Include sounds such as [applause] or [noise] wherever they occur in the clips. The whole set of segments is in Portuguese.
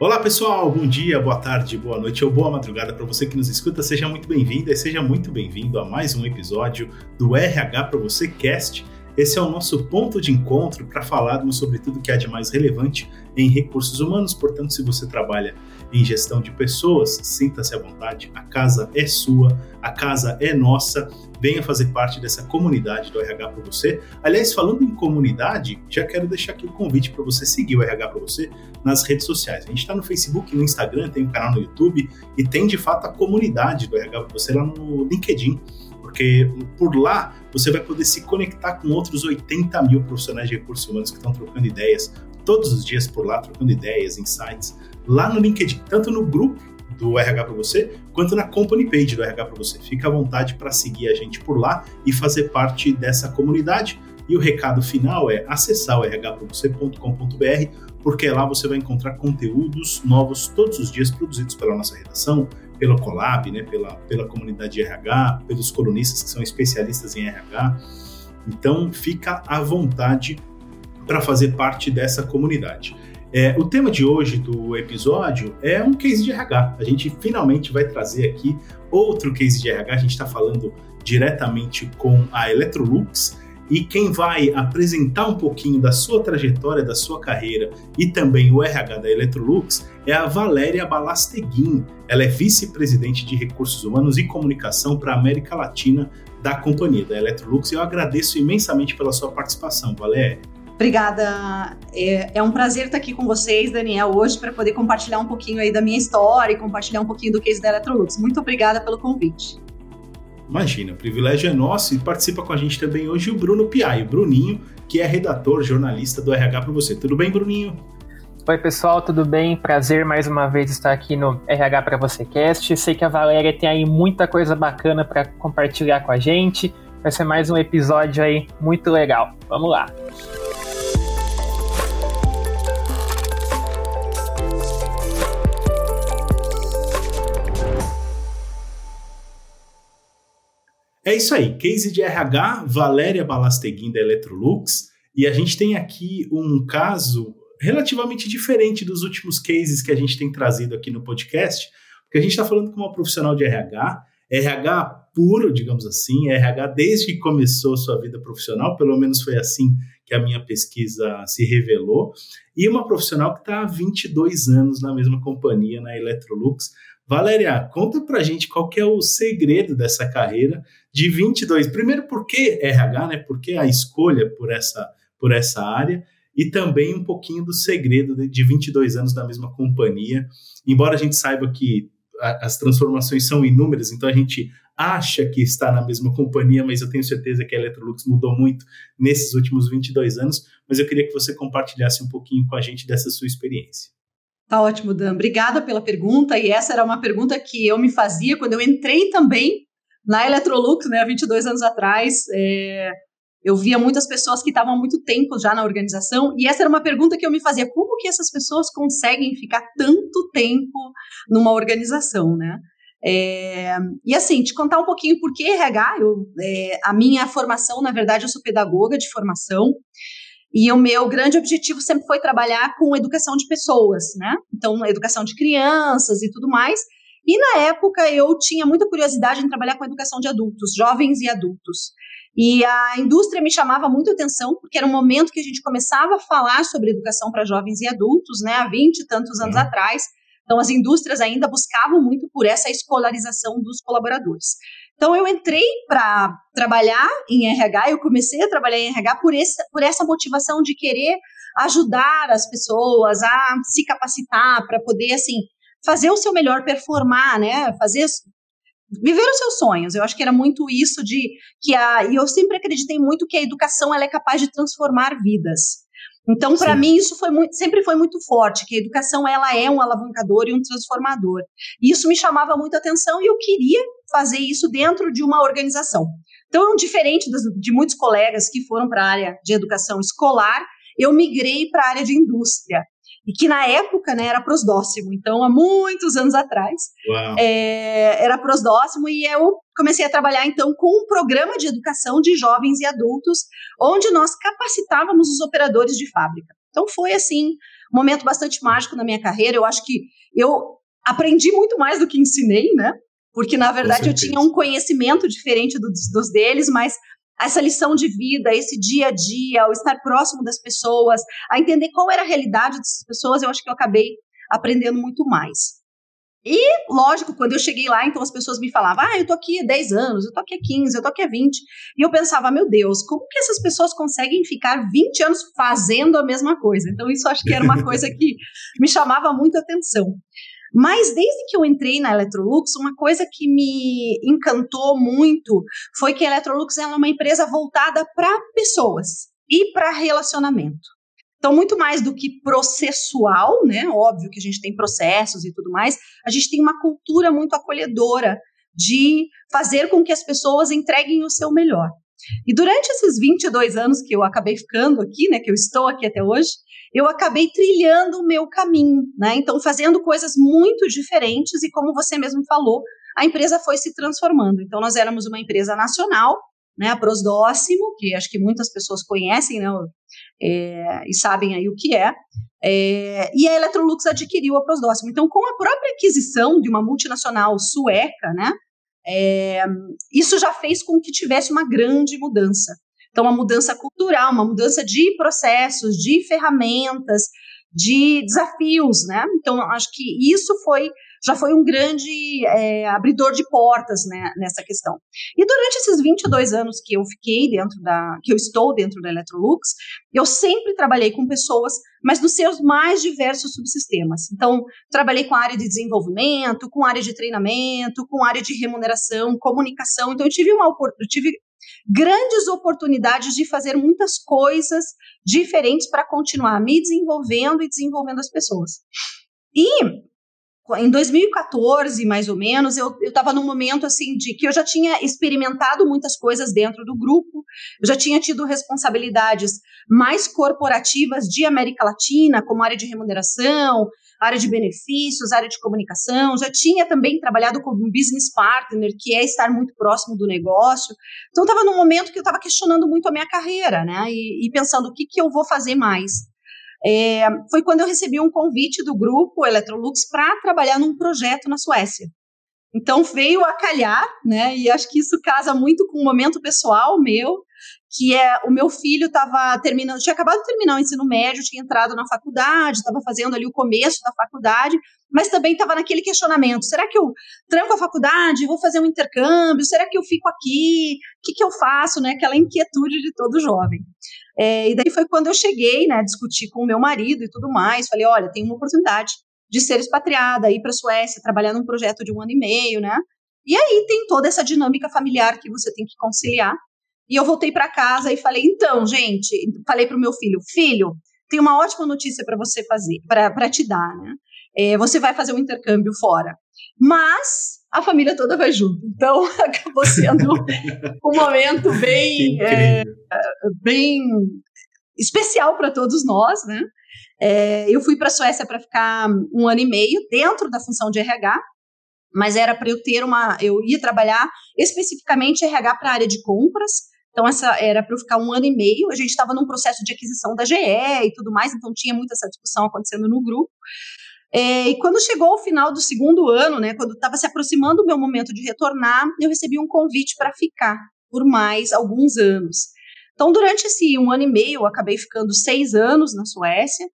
Olá pessoal, bom dia, boa tarde, boa noite ou boa madrugada para você que nos escuta. Seja muito bem-vinda e seja muito bem-vindo a mais um episódio do RH para você Cast. Esse é o nosso ponto de encontro para falarmos sobre tudo que há de mais relevante em recursos humanos. Portanto, se você trabalha em gestão de pessoas, sinta-se à vontade. A casa é sua, a casa é nossa. Venha fazer parte dessa comunidade do RH para você. Aliás, falando em comunidade, já quero deixar aqui o convite para você seguir o RH para você nas redes sociais. A gente está no Facebook, no Instagram, tem um canal no YouTube e tem de fato a comunidade do RH para você lá no LinkedIn porque por lá você vai poder se conectar com outros 80 mil profissionais de recursos humanos que estão trocando ideias todos os dias por lá, trocando ideias, insights, lá no LinkedIn, tanto no grupo do RH para você, quanto na company page do RH para você. Fica à vontade para seguir a gente por lá e fazer parte dessa comunidade. E o recado final é acessar o rhpravocê.com.br, porque lá você vai encontrar conteúdos novos todos os dias produzidos pela nossa redação, pelo Colab, né, pela, pela comunidade de RH, pelos colunistas que são especialistas em RH. Então, fica à vontade para fazer parte dessa comunidade. É, o tema de hoje do episódio é um case de RH. A gente finalmente vai trazer aqui outro case de RH. A gente está falando diretamente com a Electrolux e quem vai apresentar um pouquinho da sua trajetória, da sua carreira e também o RH da Electrolux é a Valéria Balasteguin. Ela é vice-presidente de Recursos Humanos e Comunicação para a América Latina da companhia da Electrolux. Eu agradeço imensamente pela sua participação, Valéria. Obrigada. É, é, um prazer estar aqui com vocês, Daniel, hoje para poder compartilhar um pouquinho aí da minha história e compartilhar um pouquinho do case da Electrolux. Muito obrigada pelo convite. Imagina, o privilégio é nosso e participa com a gente também hoje o Bruno Piai, o Bruninho, que é redator, jornalista do RH para você. Tudo bem, Bruninho? Oi, pessoal, tudo bem? Prazer mais uma vez estar aqui no RH para você Cast. Sei que a Valéria tem aí muita coisa bacana para compartilhar com a gente. Vai ser mais um episódio aí muito legal. Vamos lá. É isso aí, case de RH, Valéria Balasteguin da Electrolux, e a gente tem aqui um caso relativamente diferente dos últimos cases que a gente tem trazido aqui no podcast, porque a gente está falando com uma profissional de RH, RH puro, digamos assim, RH desde que começou sua vida profissional, pelo menos foi assim que a minha pesquisa se revelou, e uma profissional que está há 22 anos na mesma companhia, na Electrolux, Valéria, conta pra gente qual que é o segredo dessa carreira de 22. Primeiro, por que RH, né? Por que a escolha por essa, por essa área? E também um pouquinho do segredo de 22 anos da mesma companhia. Embora a gente saiba que as transformações são inúmeras, então a gente acha que está na mesma companhia, mas eu tenho certeza que a Electrolux mudou muito nesses últimos 22 anos. Mas eu queria que você compartilhasse um pouquinho com a gente dessa sua experiência. Tá ótimo, Dan. Obrigada pela pergunta. E essa era uma pergunta que eu me fazia quando eu entrei também na Electrolux, né, há 22 anos atrás. É, eu via muitas pessoas que estavam há muito tempo já na organização, e essa era uma pergunta que eu me fazia: como que essas pessoas conseguem ficar tanto tempo numa organização, né? É, e assim, te contar um pouquinho por que RH, eu, é, a minha formação, na verdade, eu sou pedagoga de formação, e o meu grande objetivo sempre foi trabalhar com educação de pessoas, né? Então, educação de crianças e tudo mais. E na época eu tinha muita curiosidade em trabalhar com educação de adultos, jovens e adultos. E a indústria me chamava muito atenção, porque era um momento que a gente começava a falar sobre educação para jovens e adultos, né, há 20 e tantos anos uhum. atrás. Então, as indústrias ainda buscavam muito por essa escolarização dos colaboradores. Então, eu entrei para trabalhar em RH, eu comecei a trabalhar em RH por, esse, por essa motivação de querer ajudar as pessoas a se capacitar para poder, assim, fazer o seu melhor performar, né? Fazer viver os seus sonhos. Eu acho que era muito isso de que a e eu sempre acreditei muito que a educação ela é capaz de transformar vidas. Então, para mim, isso foi muito, sempre foi muito forte, que a educação ela é um alavancador e um transformador. E isso me chamava muita atenção e eu queria fazer isso dentro de uma organização. Então, diferente dos, de muitos colegas que foram para a área de educação escolar, eu migrei para a área de indústria e que na época né, era prosdóximo. Então, há muitos anos atrás, é, era prosdóximo e eu comecei a trabalhar então com um programa de educação de jovens e adultos, onde nós capacitávamos os operadores de fábrica. Então foi assim, um momento bastante mágico na minha carreira. Eu acho que eu aprendi muito mais do que ensinei, né? Porque na verdade eu tinha um conhecimento diferente dos, dos deles, mas essa lição de vida, esse dia a dia, o estar próximo das pessoas, a entender qual era a realidade dessas pessoas, eu acho que eu acabei aprendendo muito mais. E, lógico, quando eu cheguei lá, então as pessoas me falavam, ah, eu tô aqui há 10 anos, eu tô aqui há 15, eu tô aqui há 20. E eu pensava, meu Deus, como que essas pessoas conseguem ficar 20 anos fazendo a mesma coisa? Então, isso acho que era uma coisa que me chamava muito a atenção. Mas desde que eu entrei na Electrolux, uma coisa que me encantou muito foi que a Electrolux é uma empresa voltada para pessoas e para relacionamento. Então, muito mais do que processual, né? Óbvio que a gente tem processos e tudo mais, a gente tem uma cultura muito acolhedora de fazer com que as pessoas entreguem o seu melhor. E durante esses 22 anos que eu acabei ficando aqui, né, que eu estou aqui até hoje, eu acabei trilhando o meu caminho, né? Então, fazendo coisas muito diferentes e como você mesmo falou, a empresa foi se transformando. Então, nós éramos uma empresa nacional, né, a Prosdóximo, que acho que muitas pessoas conhecem, né, é, e sabem aí o que é. é. E a Electrolux adquiriu a Prosdóximo. Então, com a própria aquisição de uma multinacional sueca, né, é, isso já fez com que tivesse uma grande mudança. Então, uma mudança cultural, uma mudança de processos, de ferramentas, de desafios, né? Então, acho que isso foi já foi um grande é, abridor de portas né, nessa questão. E durante esses 22 anos que eu fiquei dentro da, que eu estou dentro da Electrolux, eu sempre trabalhei com pessoas, mas nos seus mais diversos subsistemas. Então, trabalhei com a área de desenvolvimento, com a área de treinamento, com a área de remuneração, comunicação. Então, eu tive uma eu tive grandes oportunidades de fazer muitas coisas diferentes para continuar me desenvolvendo e desenvolvendo as pessoas. E em 2014, mais ou menos, eu estava num momento assim de que eu já tinha experimentado muitas coisas dentro do grupo, eu já tinha tido responsabilidades mais corporativas de América Latina, como área de remuneração, área de benefícios, área de comunicação, já tinha também trabalhado como business partner, que é estar muito próximo do negócio. Então, estava num momento que eu estava questionando muito a minha carreira, né? E, e pensando o que, que eu vou fazer mais. É, foi quando eu recebi um convite do grupo Electrolux para trabalhar num projeto na Suécia. Então veio a calhar, né? E acho que isso casa muito com um momento pessoal meu, que é o meu filho estava terminando, tinha acabado de terminar o ensino médio, tinha entrado na faculdade, estava fazendo ali o começo da faculdade, mas também estava naquele questionamento: será que eu tranco a faculdade, vou fazer um intercâmbio? Será que eu fico aqui? O que, que eu faço? Né? Aquela inquietude de todo jovem. É, e daí foi quando eu cheguei, né, discutir com o meu marido e tudo mais. Falei: olha, tem uma oportunidade de ser expatriada, ir para a Suécia, trabalhar num projeto de um ano e meio, né? E aí tem toda essa dinâmica familiar que você tem que conciliar. E eu voltei para casa e falei: então, gente, falei para o meu filho: filho, tem uma ótima notícia para você fazer, para te dar, né? É, você vai fazer um intercâmbio fora. Mas a família toda vai junto. Então, [laughs] acabou sendo um momento [laughs] bem, é, bem especial para todos nós, né? É, eu fui para a Suécia para ficar um ano e meio dentro da função de RH, mas era para eu ter uma. Eu ia trabalhar especificamente RH para a área de compras. Então, essa era para eu ficar um ano e meio. A gente estava num processo de aquisição da GE e tudo mais, então tinha muita essa discussão acontecendo no grupo. É, e quando chegou o final do segundo ano, né, quando estava se aproximando o meu momento de retornar, eu recebi um convite para ficar por mais alguns anos. Então, durante esse um ano e meio, eu acabei ficando seis anos na Suécia.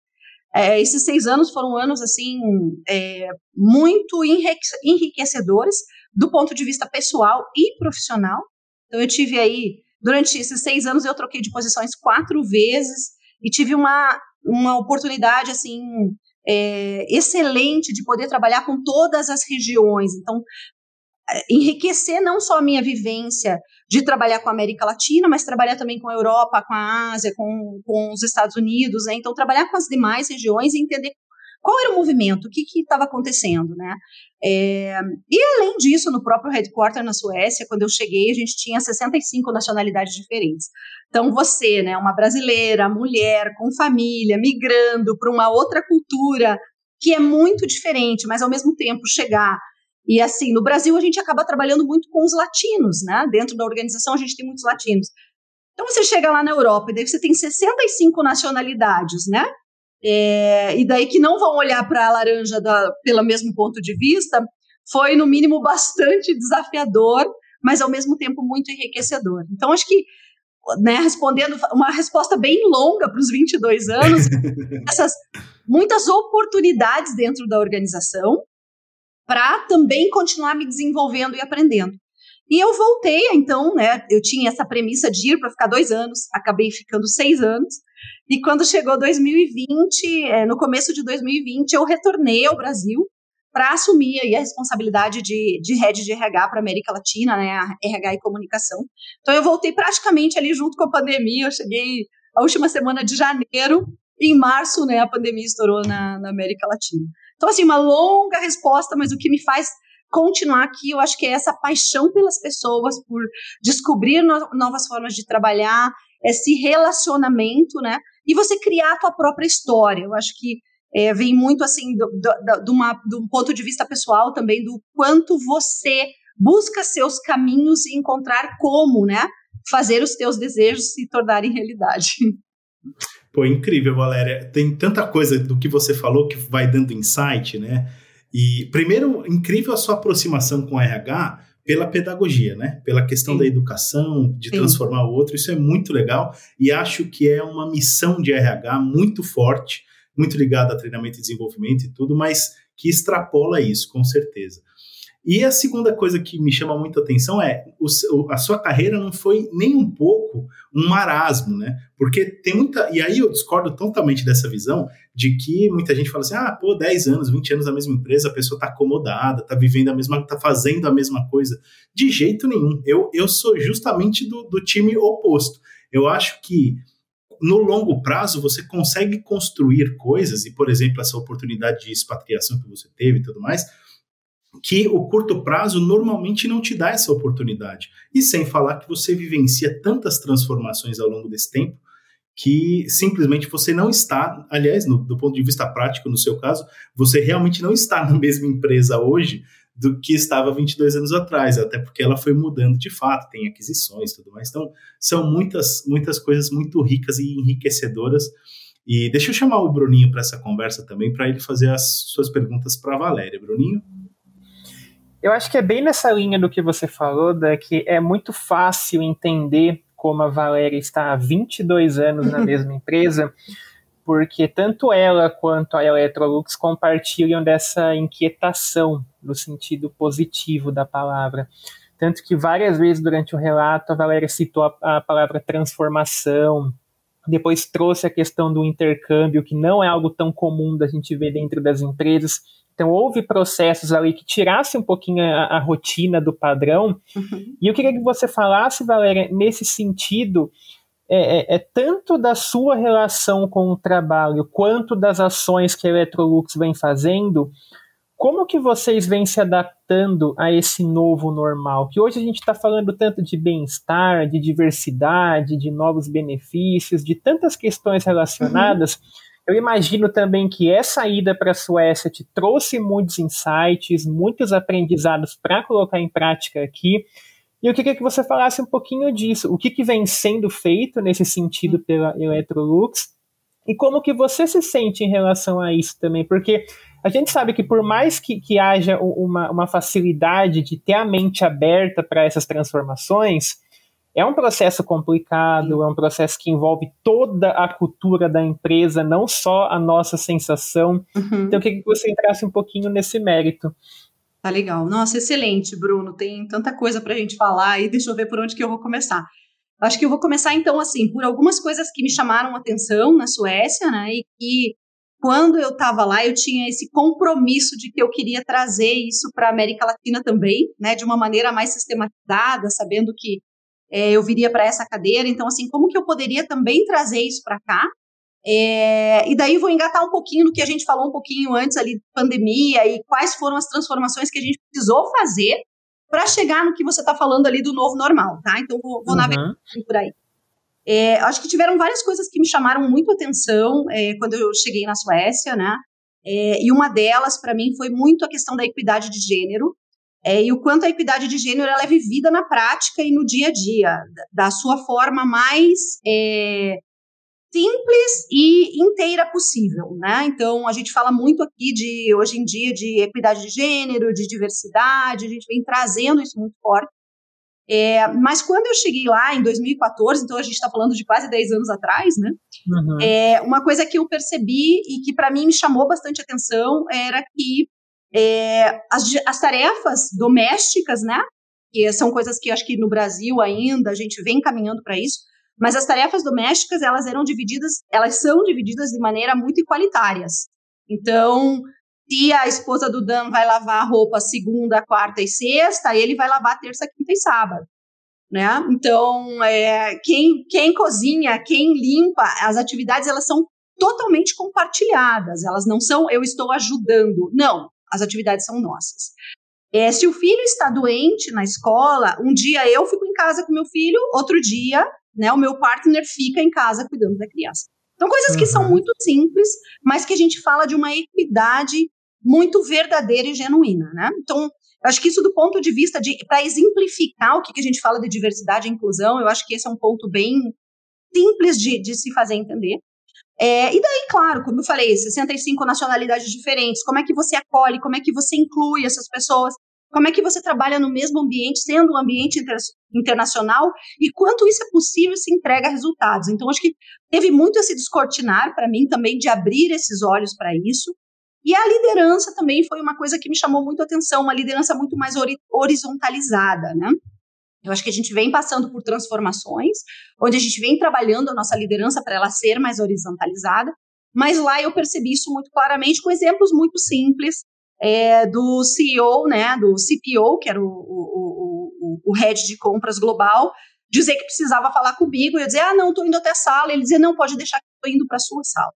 É, esses seis anos foram anos assim é, muito enriquecedores do ponto de vista pessoal e profissional. Então, eu tive aí durante esses seis anos eu troquei de posições quatro vezes e tive uma uma oportunidade assim é, excelente de poder trabalhar com todas as regiões. Então, é, enriquecer não só a minha vivência de trabalhar com a América Latina, mas trabalhar também com a Europa, com a Ásia, com, com os Estados Unidos, né? Então, trabalhar com as demais regiões e entender qual era o movimento, o que estava acontecendo, né? É, e além disso, no próprio headquarter na Suécia, quando eu cheguei, a gente tinha 65 nacionalidades diferentes. Então, você, né, uma brasileira, mulher, com família, migrando para uma outra cultura que é muito diferente, mas ao mesmo tempo chegar e assim, no Brasil a gente acaba trabalhando muito com os latinos, né? Dentro da organização a gente tem muitos latinos. Então você chega lá na Europa e daí você tem 65 nacionalidades, né? É, e daí que não vão olhar para a laranja da, pelo mesmo ponto de vista, foi no mínimo bastante desafiador, mas ao mesmo tempo muito enriquecedor. Então acho que né, respondendo uma resposta bem longa para os 22 anos, [laughs] essas muitas oportunidades dentro da organização para também continuar me desenvolvendo e aprendendo. E eu voltei, então, né? Eu tinha essa premissa de ir para ficar dois anos, acabei ficando seis anos. E quando chegou 2020, é, no começo de 2020, eu retornei ao Brasil para assumir aí a responsabilidade de, de head de RH para América Latina, né, a RH e comunicação. Então eu voltei praticamente ali junto com a pandemia, eu cheguei a última semana de janeiro, em março, né, a pandemia estourou na, na América Latina. Então assim, uma longa resposta, mas o que me faz continuar aqui, eu acho que é essa paixão pelas pessoas, por descobrir no, novas formas de trabalhar, esse relacionamento, né, e você criar a tua própria história. Eu acho que é, vem muito assim do, do, do, uma, do ponto de vista pessoal também do quanto você busca seus caminhos e encontrar como, né, fazer os teus desejos se tornarem realidade. [laughs] Pô, incrível, Valéria. Tem tanta coisa do que você falou que vai dando insight, né? E primeiro, incrível a sua aproximação com o RH pela pedagogia, né? Pela questão Sim. da educação, de Sim. transformar o outro. Isso é muito legal e acho que é uma missão de RH muito forte muito ligado a treinamento e desenvolvimento e tudo, mas que extrapola isso, com certeza. E a segunda coisa que me chama muito a atenção é o, a sua carreira não foi nem um pouco um marasmo, né? Porque tem muita. E aí eu discordo totalmente dessa visão de que muita gente fala assim: ah, pô, 10 anos, 20 anos na mesma empresa, a pessoa está acomodada, está vivendo a mesma, está fazendo a mesma coisa. De jeito nenhum. Eu, eu sou justamente do, do time oposto. Eu acho que no longo prazo você consegue construir coisas, e por exemplo, essa oportunidade de expatriação que você teve e tudo mais, que o curto prazo normalmente não te dá essa oportunidade. E sem falar que você vivencia tantas transformações ao longo desse tempo que simplesmente você não está, aliás, no, do ponto de vista prático, no seu caso, você realmente não está na [laughs] mesma empresa hoje do que estava 22 anos atrás, até porque ela foi mudando de fato, tem aquisições e tudo mais. Então, são muitas, muitas coisas muito ricas e enriquecedoras. E deixa eu chamar o Bruninho para essa conversa também, para ele fazer as suas perguntas para a Valéria. Bruninho? Eu acho que é bem nessa linha do que você falou, da que é muito fácil entender como a Valéria está há 22 anos na [laughs] mesma empresa, porque tanto ela quanto a Electrolux compartilham dessa inquietação no sentido positivo da palavra. Tanto que várias vezes durante o relato a Valéria citou a, a palavra transformação, depois trouxe a questão do intercâmbio, que não é algo tão comum da gente ver dentro das empresas. Então, houve processos ali que tirassem um pouquinho a, a rotina do padrão. Uhum. E eu queria que você falasse, Valéria, nesse sentido, é, é, é, tanto da sua relação com o trabalho quanto das ações que a Electrolux vem fazendo, como que vocês vêm se adaptando a esse novo normal? Que hoje a gente está falando tanto de bem-estar, de diversidade, de novos benefícios, de tantas questões relacionadas. Uhum. Eu imagino também que essa ida para a Suécia te trouxe muitos insights, muitos aprendizados para colocar em prática aqui. E eu queria que você falasse um pouquinho disso. O que, que vem sendo feito nesse sentido pela Electrolux e como que você se sente em relação a isso também, porque a gente sabe que por mais que, que haja uma, uma facilidade de ter a mente aberta para essas transformações, é um processo complicado, é um processo que envolve toda a cultura da empresa, não só a nossa sensação. Uhum. Então, eu queria que você entrasse um pouquinho nesse mérito. Tá legal. Nossa, excelente, Bruno. Tem tanta coisa para a gente falar e deixa eu ver por onde que eu vou começar. Acho que eu vou começar então assim, por algumas coisas que me chamaram a atenção na Suécia, né? E que quando eu estava lá, eu tinha esse compromisso de que eu queria trazer isso para a América Latina também, né? De uma maneira mais sistematizada, sabendo que é, eu viria para essa cadeira. Então, assim, como que eu poderia também trazer isso para cá? É, e daí vou engatar um pouquinho no que a gente falou um pouquinho antes ali, pandemia, e quais foram as transformações que a gente precisou fazer para chegar no que você está falando ali do novo normal, tá? Então vou, vou uhum. navegar por aí. É, acho que tiveram várias coisas que me chamaram muito atenção é, quando eu cheguei na Suécia, né? É, e uma delas, para mim, foi muito a questão da equidade de gênero é, e o quanto a equidade de gênero ela é vivida na prática e no dia a dia, da, sua forma mais é, simples e inteira possível, né? Então a gente fala muito aqui de hoje em dia de equidade de gênero, de diversidade, a gente vem trazendo isso muito forte. É, mas quando eu cheguei lá em 2014, então a gente está falando de quase 10 anos atrás, né? Uhum. É, uma coisa que eu percebi e que para mim me chamou bastante atenção era que é, as, as tarefas domésticas, né? Que são coisas que acho que no Brasil ainda a gente vem caminhando para isso, mas as tarefas domésticas, elas eram divididas, elas são divididas de maneira muito igualitárias. Então, se a esposa do Dan vai lavar a roupa segunda, quarta e sexta, ele vai lavar terça, quinta e sábado. Né? Então, é, quem, quem cozinha, quem limpa, as atividades elas são totalmente compartilhadas. Elas não são eu estou ajudando. Não, as atividades são nossas. É, se o filho está doente na escola, um dia eu fico em casa com meu filho, outro dia né? O meu partner fica em casa cuidando da criança. Então, coisas uhum. que são uhum. muito simples, mas que a gente fala de uma equidade muito verdadeira e genuína, né? Então, acho que isso do ponto de vista de para exemplificar o que, que a gente fala de diversidade e inclusão, eu acho que esse é um ponto bem simples de, de se fazer entender. É, e daí, claro, como eu falei, 65 nacionalidades diferentes, como é que você acolhe, como é que você inclui essas pessoas, como é que você trabalha no mesmo ambiente, sendo um ambiente inter internacional, e quanto isso é possível se entrega resultados. Então, acho que teve muito esse descortinar para mim também de abrir esses olhos para isso. E a liderança também foi uma coisa que me chamou muito a atenção, uma liderança muito mais horizontalizada, né? Eu acho que a gente vem passando por transformações, onde a gente vem trabalhando a nossa liderança para ela ser mais horizontalizada, mas lá eu percebi isso muito claramente com exemplos muito simples é, do CEO, né, do CPO, que era o, o, o, o head de compras global, dizer que precisava falar comigo, e eu dizer, ah, não, estou indo até a sala, ele dizia, não, pode deixar que estou indo para a sua sala.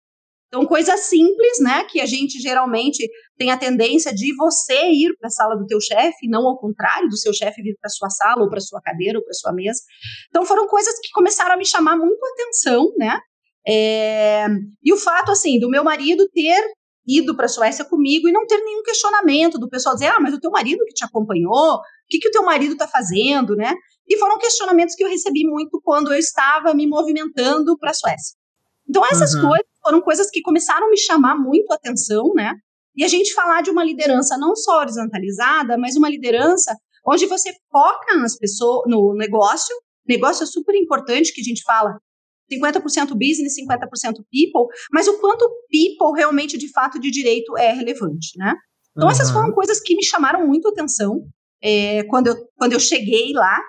Então, coisa simples, né, que a gente geralmente tem a tendência de você ir para a sala do teu chefe, não ao contrário, do seu chefe vir para sua sala, ou para sua cadeira, ou para sua mesa. Então, foram coisas que começaram a me chamar muito a atenção, né, é, e o fato, assim, do meu marido ter ido para a Suécia comigo e não ter nenhum questionamento do pessoal dizer, ah, mas o teu marido que te acompanhou, o que, que o teu marido está fazendo, né? E foram questionamentos que eu recebi muito quando eu estava me movimentando para a Suécia. Então, essas uhum. coisas foram coisas que começaram a me chamar muito a atenção, né? E a gente falar de uma liderança não só horizontalizada, mas uma liderança onde você foca nas pessoas, no negócio. Negócio é super importante que a gente fala 50% business, 50% people, mas o quanto people realmente, de fato, de direito é relevante, né? Então, uhum. essas foram coisas que me chamaram muito atenção é, quando, eu, quando eu cheguei lá,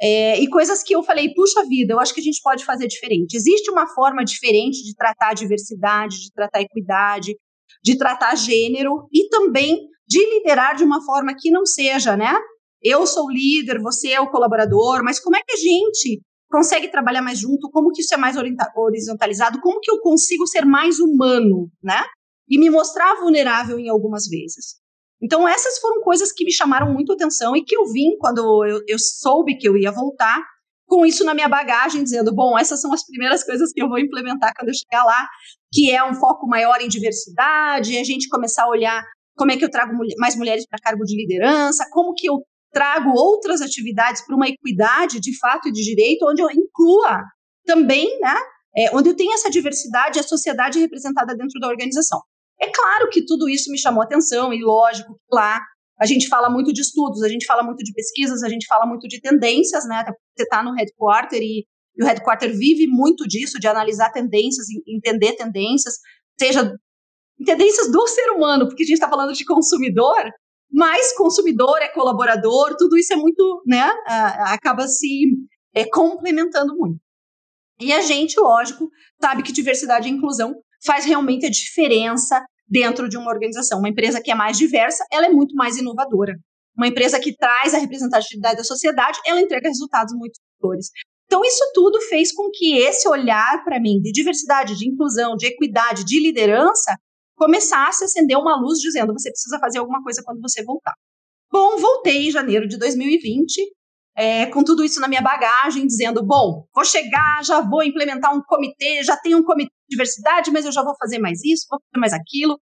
é, e coisas que eu falei, puxa vida, eu acho que a gente pode fazer diferente. Existe uma forma diferente de tratar a diversidade, de tratar a equidade, de tratar gênero e também de liderar de uma forma que não seja, né? Eu sou o líder, você é o colaborador, mas como é que a gente consegue trabalhar mais junto, como que isso é mais horizontalizado, como que eu consigo ser mais humano, né? E me mostrar vulnerável em algumas vezes. Então, essas foram coisas que me chamaram muito atenção e que eu vim quando eu, eu soube que eu ia voltar, com isso na minha bagagem, dizendo: bom, essas são as primeiras coisas que eu vou implementar quando eu chegar lá, que é um foco maior em diversidade, a gente começar a olhar como é que eu trago mais mulheres para cargo de liderança, como que eu trago outras atividades para uma equidade de fato e de direito, onde eu inclua também, né, é, onde eu tenha essa diversidade e a sociedade representada dentro da organização. É claro que tudo isso me chamou atenção e lógico que lá a gente fala muito de estudos, a gente fala muito de pesquisas, a gente fala muito de tendências, né? Você está no headquarter e, e, o headquarter vive muito disso, de analisar tendências, entender tendências, seja tendências do ser humano, porque a gente está falando de consumidor, mas consumidor é colaborador, tudo isso é muito, né, acaba se é, complementando muito. E a gente, lógico, sabe que diversidade e inclusão faz realmente a diferença dentro de uma organização. Uma empresa que é mais diversa, ela é muito mais inovadora. Uma empresa que traz a representatividade da sociedade, ela entrega resultados muito superiores. Então, isso tudo fez com que esse olhar para mim de diversidade, de inclusão, de equidade, de liderança, começasse a acender uma luz dizendo você precisa fazer alguma coisa quando você voltar. Bom, voltei em janeiro de 2020, é, com tudo isso na minha bagagem, dizendo: bom, vou chegar, já vou implementar um comitê, já tenho um comitê de diversidade, mas eu já vou fazer mais isso, vou fazer mais aquilo.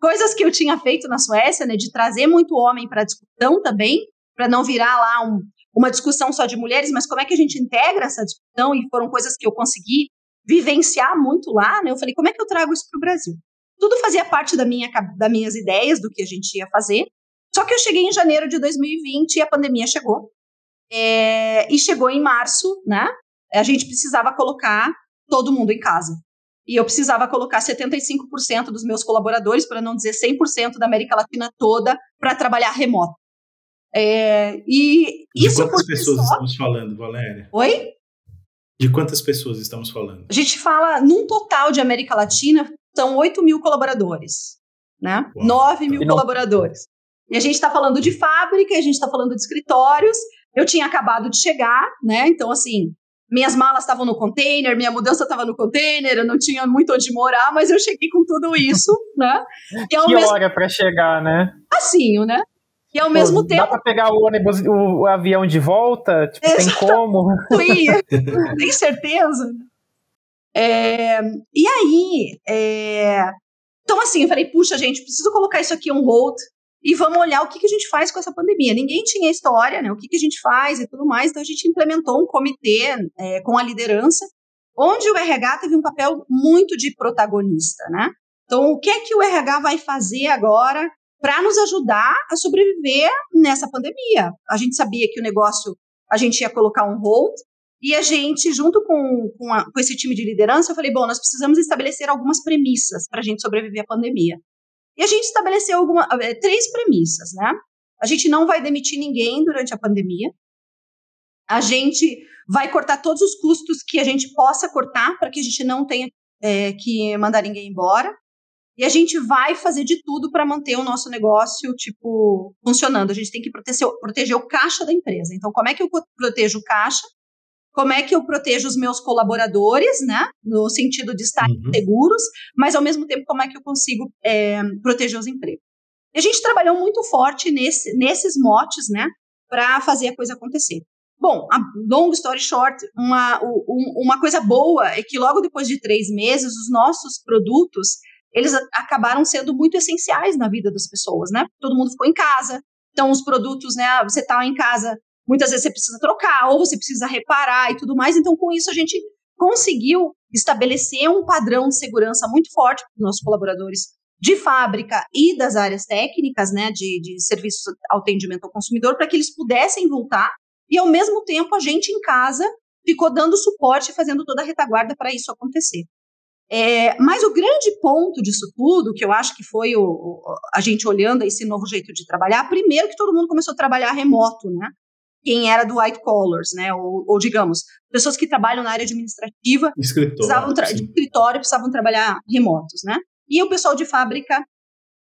Coisas que eu tinha feito na Suécia, né, de trazer muito homem para a discussão também, para não virar lá um, uma discussão só de mulheres, mas como é que a gente integra essa discussão, e foram coisas que eu consegui vivenciar muito lá, né? Eu falei, como é que eu trago isso para o Brasil? Tudo fazia parte da minha, das minhas ideias do que a gente ia fazer. Só que eu cheguei em janeiro de 2020 e a pandemia chegou. É, e chegou em março, né? A gente precisava colocar todo mundo em casa. E eu precisava colocar 75% dos meus colaboradores, para não dizer 100% da América Latina toda, para trabalhar remoto. É, e de isso quantas pessoas só... estamos falando, Valéria? Oi? De quantas pessoas estamos falando? A gente fala, num total de América Latina, são 8 mil colaboradores, né? Uau. 9 mil não... colaboradores. E a gente está falando de fábrica, a gente está falando de escritórios. Eu tinha acabado de chegar, né? Então, assim, minhas malas estavam no container, minha mudança estava no container, eu não tinha muito onde morar, mas eu cheguei com tudo isso, [laughs] né? E que mesmo... hora para chegar, né? Assim, né? E ao Pô, mesmo tempo. Dá pra pegar o ônibus, o, o avião de volta? Tipo, tem como? [laughs] tem certeza? É, e aí, é, então assim, eu falei, puxa, gente, preciso colocar isso aqui on hold e vamos olhar o que, que a gente faz com essa pandemia. Ninguém tinha história, né? O que, que a gente faz e tudo mais. Então a gente implementou um comitê é, com a liderança, onde o RH teve um papel muito de protagonista, né? Então, o que é que o RH vai fazer agora para nos ajudar a sobreviver nessa pandemia. A gente sabia que o negócio a gente ia colocar um hold e a gente, junto com, com, a, com esse time de liderança, eu falei: bom, nós precisamos estabelecer algumas premissas para a gente sobreviver à pandemia. E a gente estabeleceu alguma, eh, três premissas, né? A gente não vai demitir ninguém durante a pandemia. A gente vai cortar todos os custos que a gente possa cortar para que a gente não tenha é, que mandar ninguém embora. E a gente vai fazer de tudo para manter o nosso negócio, tipo, funcionando. A gente tem que proteger, proteger o caixa da empresa. Então, como é que eu protejo o caixa? Como é que eu protejo os meus colaboradores, né? No sentido de estar uhum. seguros, mas ao mesmo tempo, como é que eu consigo é, proteger os empregos? E a gente trabalhou muito forte nesse, nesses motes, né? Para fazer a coisa acontecer. Bom, a long story short, uma, uma coisa boa é que logo depois de três meses, os nossos produtos eles acabaram sendo muito essenciais na vida das pessoas, né? Todo mundo ficou em casa, então os produtos, né? Você está em casa, muitas vezes você precisa trocar ou você precisa reparar e tudo mais. Então, com isso a gente conseguiu estabelecer um padrão de segurança muito forte para os nossos colaboradores de fábrica e das áreas técnicas, né, de, de serviços ao atendimento ao consumidor, para que eles pudessem voltar e, ao mesmo tempo, a gente em casa ficou dando suporte, fazendo toda a retaguarda para isso acontecer. É, mas o grande ponto disso tudo, que eu acho que foi o, o, a gente olhando esse novo jeito de trabalhar, primeiro que todo mundo começou a trabalhar remoto, né? Quem era do white collars, né? Ou, ou digamos, pessoas que trabalham na área administrativa, escritório, precisavam de escritório, precisavam trabalhar remotos, né? E o pessoal de fábrica,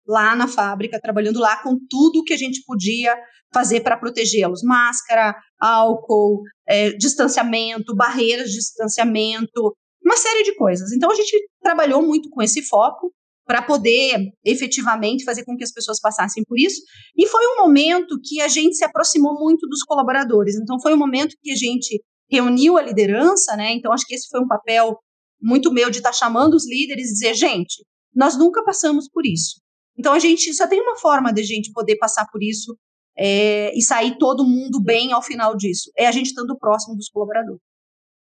lá na fábrica, trabalhando lá com tudo que a gente podia fazer para protegê-los: máscara, álcool, é, distanciamento, barreiras de distanciamento, uma série de coisas. Então a gente trabalhou muito com esse foco para poder efetivamente fazer com que as pessoas passassem por isso. E foi um momento que a gente se aproximou muito dos colaboradores. Então foi um momento que a gente reuniu a liderança, né? Então acho que esse foi um papel muito meu de estar tá chamando os líderes e dizer, gente, nós nunca passamos por isso. Então a gente só tem uma forma de a gente poder passar por isso é, e sair todo mundo bem ao final disso. É a gente estando próximo dos colaboradores.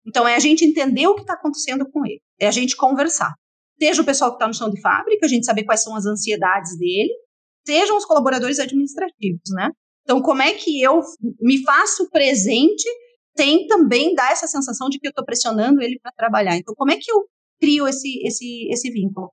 Então, é a gente entender o que está acontecendo com ele, é a gente conversar. Seja o pessoal que está no chão de fábrica, a gente saber quais são as ansiedades dele, sejam os colaboradores administrativos, né? Então, como é que eu me faço presente sem também dar essa sensação de que eu estou pressionando ele para trabalhar? Então, como é que eu crio esse, esse, esse vínculo?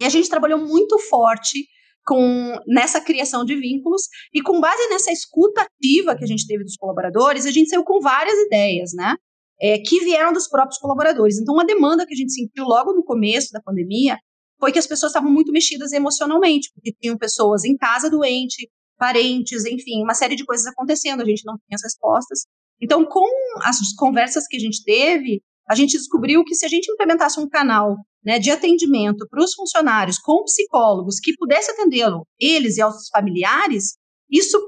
E a gente trabalhou muito forte com nessa criação de vínculos e com base nessa escuta ativa que a gente teve dos colaboradores, a gente saiu com várias ideias, né? É, que vieram dos próprios colaboradores. Então, uma demanda que a gente sentiu logo no começo da pandemia foi que as pessoas estavam muito mexidas emocionalmente, porque tinham pessoas em casa doente, parentes, enfim, uma série de coisas acontecendo, a gente não tinha as respostas. Então, com as conversas que a gente teve, a gente descobriu que se a gente implementasse um canal né, de atendimento para os funcionários com psicólogos que pudesse atendê-lo, eles e aos familiares, isso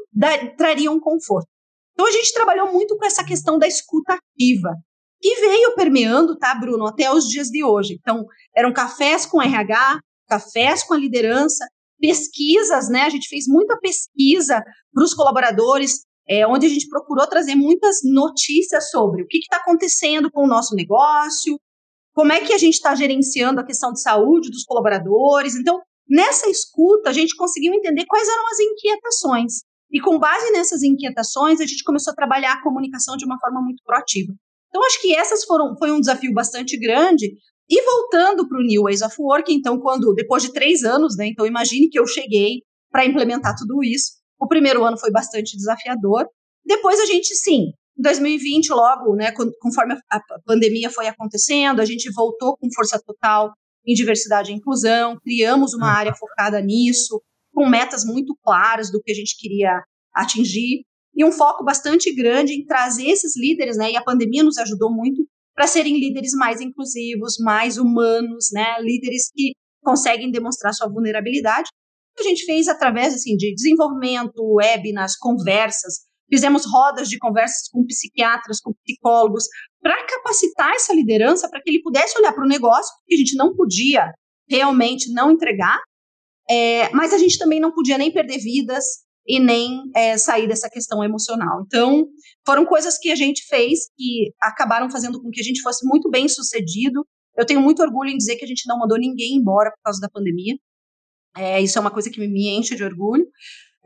traria um conforto. Então a gente trabalhou muito com essa questão da escuta ativa, que veio permeando, tá, Bruno, até os dias de hoje. Então, eram cafés com RH, cafés com a liderança, pesquisas, né? A gente fez muita pesquisa para os colaboradores, é, onde a gente procurou trazer muitas notícias sobre o que está acontecendo com o nosso negócio, como é que a gente está gerenciando a questão de saúde dos colaboradores. Então, nessa escuta, a gente conseguiu entender quais eram as inquietações. E com base nessas inquietações, a gente começou a trabalhar a comunicação de uma forma muito proativa. Então, acho que essas foram foi um desafio bastante grande. E voltando para o New Ways of Work, então, quando depois de três anos, né? Então, imagine que eu cheguei para implementar tudo isso. O primeiro ano foi bastante desafiador. Depois a gente, sim, em 2020, logo, né, conforme a pandemia foi acontecendo, a gente voltou com força total em diversidade e inclusão, criamos uma área focada nisso, com metas muito claras do que a gente queria atingir e um foco bastante grande em trazer esses líderes, né? E a pandemia nos ajudou muito para serem líderes mais inclusivos, mais humanos, né? Líderes que conseguem demonstrar sua vulnerabilidade. A gente fez através assim de desenvolvimento, webinars, conversas, fizemos rodas de conversas com psiquiatras, com psicólogos, para capacitar essa liderança para que ele pudesse olhar para o negócio, porque a gente não podia realmente não entregar, é, mas a gente também não podia nem perder vidas e nem é, sair dessa questão emocional. Então, foram coisas que a gente fez que acabaram fazendo com que a gente fosse muito bem sucedido. Eu tenho muito orgulho em dizer que a gente não mandou ninguém embora por causa da pandemia. É, isso é uma coisa que me enche de orgulho.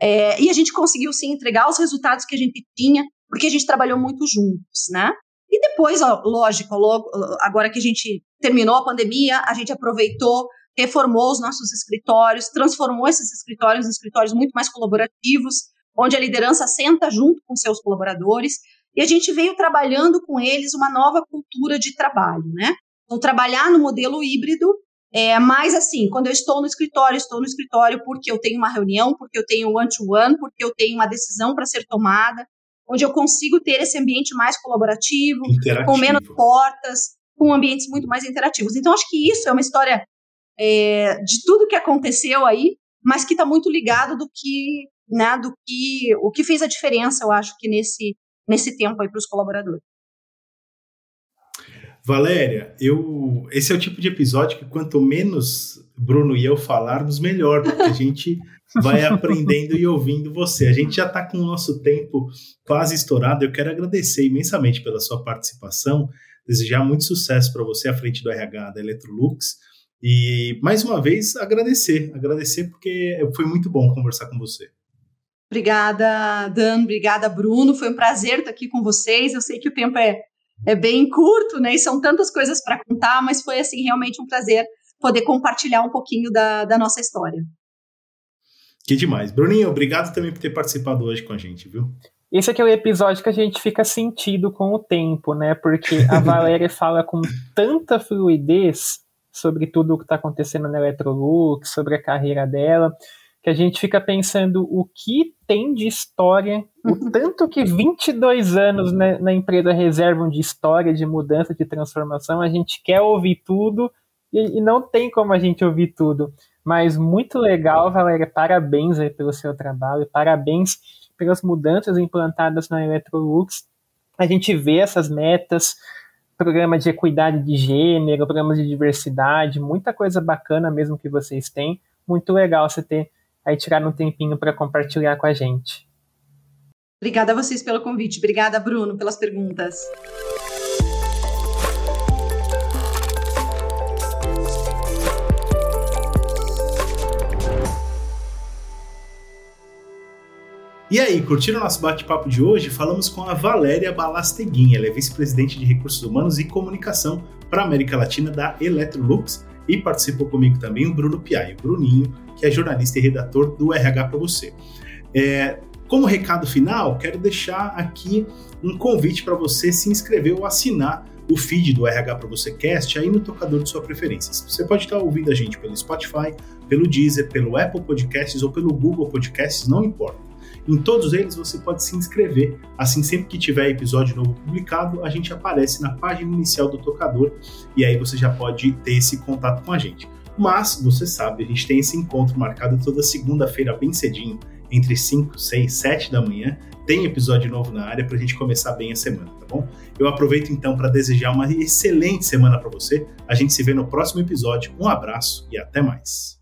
É, e a gente conseguiu sim entregar os resultados que a gente tinha, porque a gente trabalhou muito juntos, né? E depois, ó, lógico, logo, agora que a gente terminou a pandemia, a gente aproveitou, reformou os nossos escritórios, transformou esses escritórios em escritórios muito mais colaborativos, onde a liderança senta junto com seus colaboradores, e a gente veio trabalhando com eles uma nova cultura de trabalho, né? Então, trabalhar no modelo híbrido, é, mas assim, quando eu estou no escritório, estou no escritório porque eu tenho uma reunião, porque eu tenho um one-to-one, -one, porque eu tenho uma decisão para ser tomada, onde eu consigo ter esse ambiente mais colaborativo, com menos portas, com ambientes muito mais interativos. Então, acho que isso é uma história é, de tudo que aconteceu aí, mas que está muito ligado do que, né, do que, o que fez a diferença, eu acho que nesse, nesse tempo aí para os colaboradores. Valéria, eu esse é o tipo de episódio que quanto menos Bruno e eu falarmos, melhor, porque a gente [laughs] vai aprendendo e ouvindo você. A gente já está com o nosso tempo quase estourado. Eu quero agradecer imensamente pela sua participação, desejar muito sucesso para você à frente do RH da Electrolux e mais uma vez agradecer, agradecer porque foi muito bom conversar com você. Obrigada, Dan, obrigada, Bruno. Foi um prazer estar aqui com vocês. Eu sei que o tempo é é bem curto, né? E são tantas coisas para contar, mas foi assim realmente um prazer poder compartilhar um pouquinho da, da nossa história. Que demais. Bruninho, obrigado também por ter participado hoje com a gente, viu? Esse aqui é o episódio que a gente fica sentido com o tempo, né? Porque a [laughs] Valéria fala com tanta fluidez sobre tudo o que está acontecendo na Electrolux, sobre a carreira dela que a gente fica pensando o que tem de história, o uhum. tanto que 22 anos na, na empresa reservam de história, de mudança, de transformação, a gente quer ouvir tudo e, e não tem como a gente ouvir tudo. Mas muito legal, Valéria, parabéns aí pelo seu trabalho, parabéns pelas mudanças implantadas na Electrolux. A gente vê essas metas, programa de equidade de gênero, programas de diversidade, muita coisa bacana mesmo que vocês têm. Muito legal você ter aí tirar um tempinho para compartilhar com a gente. Obrigada a vocês pelo convite. Obrigada, Bruno, pelas perguntas. E aí, curtiram o nosso bate-papo de hoje? Falamos com a Valéria Balasteguin, ela é vice-presidente de Recursos Humanos e Comunicação para a América Latina da Electrolux e participou comigo também o Bruno Piai, o Bruninho, que é jornalista e redator do RH para você. É, como recado final, quero deixar aqui um convite para você se inscrever ou assinar o feed do RH para você Cast aí no tocador de sua preferência. Você pode estar ouvindo a gente pelo Spotify, pelo Deezer, pelo Apple Podcasts ou pelo Google Podcasts, não importa. Em todos eles você pode se inscrever, assim sempre que tiver episódio novo publicado, a gente aparece na página inicial do tocador e aí você já pode ter esse contato com a gente. Mas, você sabe, a gente tem esse encontro marcado toda segunda-feira, bem cedinho, entre 5, 6, 7 da manhã. Tem episódio novo na área para a gente começar bem a semana, tá bom? Eu aproveito então para desejar uma excelente semana para você. A gente se vê no próximo episódio. Um abraço e até mais.